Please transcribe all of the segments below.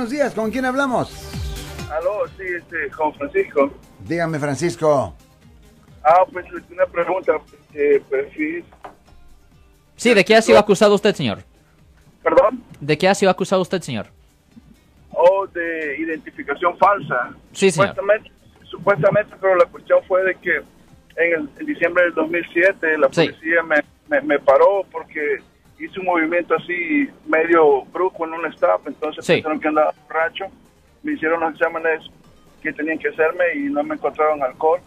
buenos días. ¿Con quién hablamos? Aló, sí, este, Juan Francisco. Dígame, Francisco. Ah, pues una pregunta. Eh, perfil. Sí, ¿de qué ha sido acusado usted, señor? ¿Perdón? ¿De qué ha sido acusado usted, señor? O de identificación falsa. Sí, señor. Supuestamente, supuestamente, pero la cuestión fue de que en, el, en diciembre del 2007 la Sí. policía me, me, me paró porque hice un movimiento así medio brusco en un stop, entonces Sí. pensaron que andaba borracho, me hicieron los exámenes que tenían que hacerme y no me encontraron alcohol,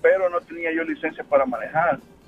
pero no tenía yo licencia para manejar.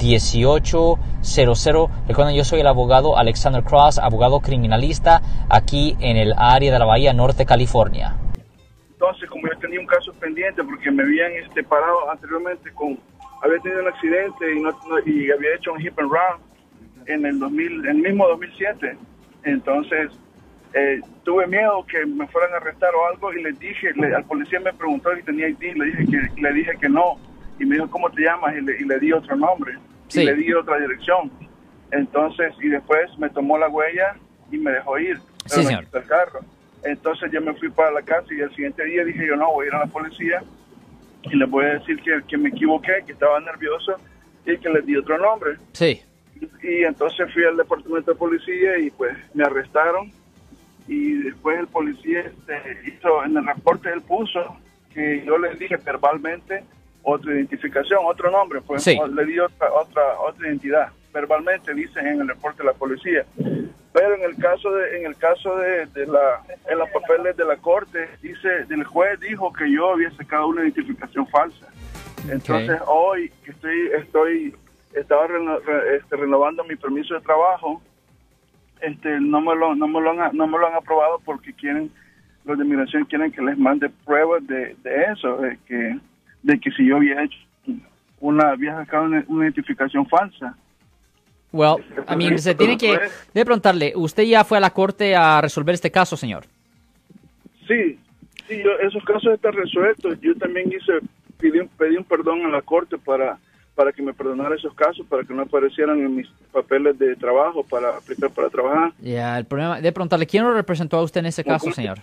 1-800-530-1800. Recuerden, yo soy el abogado Alexander Cross, abogado criminalista aquí en el área de la Bahía Norte, California. Entonces, como yo tenía un caso pendiente porque me habían este, parado anteriormente con, había tenido un accidente y, no, y había hecho un hip and run en el 2000, en el mismo 2007. Entonces, eh, tuve miedo que me fueran a arrestar o algo y le dije, le- al policía me preguntó si tenía ID, le dije que, le dije que no. Y me dijo, ¿cómo te llamas? Y le, y le di otro nombre. Sí. Y le di otra dirección. Entonces, y después me tomó la huella y me dejó ir. Sí, señor. el carro. Entonces yo me fui para la casa y el siguiente día dije yo no, voy a ir a la policía y les voy a decir que, que me equivoqué, que estaba nervioso y que les di otro nombre. Sí. Y entonces fui al departamento de policía y pues me arrestaron y después el policía este, hizo, en el reporte él puso que yo le dije verbalmente otra identificación, otro nombre, pues Sí. le di otra, otra, otra identidad. Verbalmente dicen en el reporte de la policía. Pero en el caso de, en el caso de, de la, en los papeles de la corte, dice, el juez dijo que yo había sacado una identificación falsa. Entonces hoy que estoy, estoy, estaba reno- re- este, renovando mi permiso de trabajo, este, no me lo, no me lo han, no me lo han aprobado porque quieren, los de migración quieren que les mande pruebas de, de eso, de que, de que si yo había hecho una, había sacado una, una identificación falsa. Well, I mean, se tiene que... Debe preguntarle, ¿usted ya fue a la corte a resolver este caso, señor? Sí, sí, yo, esos casos están resueltos. Yo también hice, pedí, pedí un perdón a la corte para, para que me perdonara esos casos, para que no aparecieran en mis papeles de trabajo para aplicar para trabajar. Ya, el problema... Debe preguntarle, ¿quién lo representó a usted en ese caso, señor?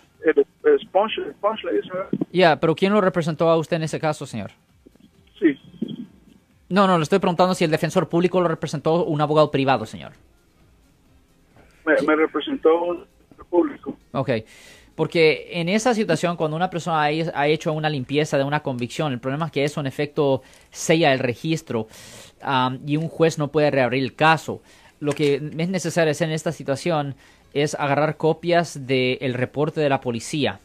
El sponsor, eso, ¿verdad? Ya, pero ¿quién lo representó a usted en ese caso, señor? Sí. No, no, le estoy preguntando si el defensor público lo representó un abogado privado, señor. Me, me representó un público. Ok. Porque en esa situación, cuando una persona ha hecho una limpieza de una convicción, el problema es que eso en efecto sella el registro am, y un juez no puede reabrir el caso. Lo que es necesario hacer en esta situación es agarrar copias del reporte de la policía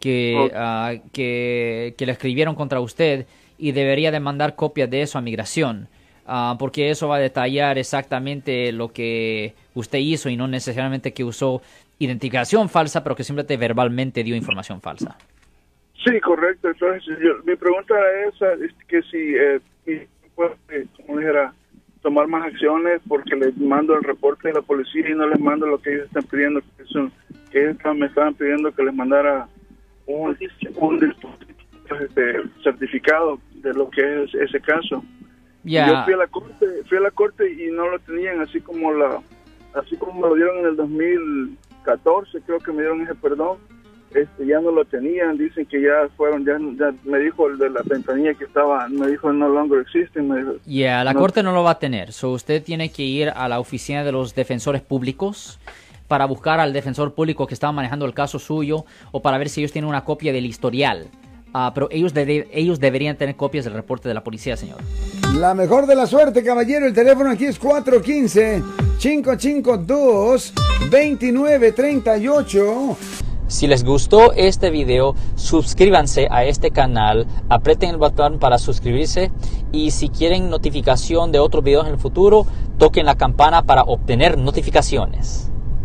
que, ah, que, que le escribieron contra usted y debería de mandar copias de eso a migración. ah, porque eso va a detallar exactamente lo que usted hizo y no necesariamente que usó identificación falsa, pero que simplemente verbalmente dio información falsa. Sí, correcto. Entonces, yo- mi pregunta era esa, es que si eh, puede, como dijera, tomar más acciones porque les mando el reporte de la policía y no les mando lo que ellos están pidiendo, que, son, que ellos me estaban pidiendo que les mandara un, un este, certificado de lo que es ese caso. Ya, Yo fui a la corte, fui a la corte y no lo tenían así como la, así como me lo dieron en el 2014, creo que me dieron ese perdón. Este, ya no lo tenían, dicen que ya fueron, ya, ya me dijo el de la ventanilla que estaba, me dijo no longer existen, me dijo, la no- corte no lo va a tener. So usted tiene que ir a la oficina de los defensores públicos para buscar al defensor público que estaba manejando el caso suyo o para ver si ellos tienen una copia del historial. Ah, pero ellos, ellos deberían tener copias del reporte de la policía, señor. La mejor de la suerte, caballero. El teléfono aquí es 415-552-2938. Si les gustó este video, suscríbanse a este canal, aprieten el botón para suscribirse y si quieren notificación de otros videos en el futuro, toquen la campana para obtener notificaciones.